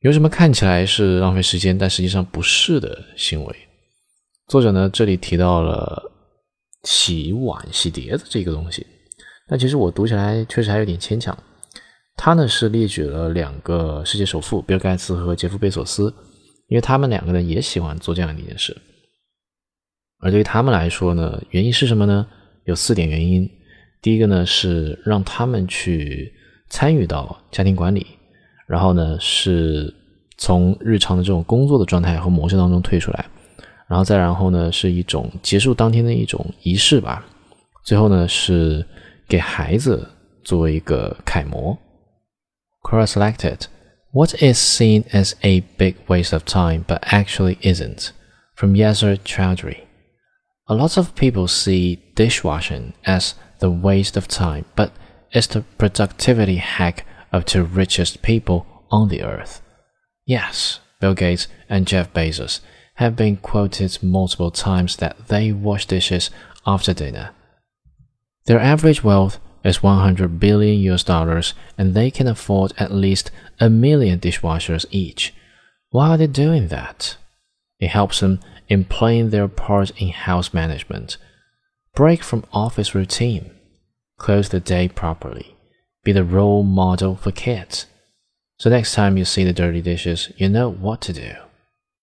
有什么看起来是浪费时间，但实际上不是的行为？作者呢，这里提到了洗碗、洗碟子这个东西，但其实我读起来确实还有点牵强。他呢是列举了两个世界首富，比尔盖茨和杰夫贝索斯，因为他们两个呢也喜欢做这样的一件事。而对于他们来说呢，原因是什么呢？有四点原因。第一个呢是让他们去参与到家庭管理。然后呢是从日常的这种工作的状态和模式当中退出来，然后再然后呢是一种结束当天的一种仪式吧，最后呢是给孩子作为一个楷模。Quora selected. What is seen as a big waste of time but actually isn't? From Yasser Chowdhury. A lot of people see dishwashing as the waste of time, but it's the productivity hack of two richest people on the earth. Yes, Bill Gates and Jeff Bezos have been quoted multiple times that they wash dishes after dinner. Their average wealth is 100 billion US dollars and they can afford at least a million dishwashers each. Why are they doing that? It helps them in playing their part in house management. Break from office routine. Close the day properly be the role model for kids. So next time you see the dirty dishes, you know what to do.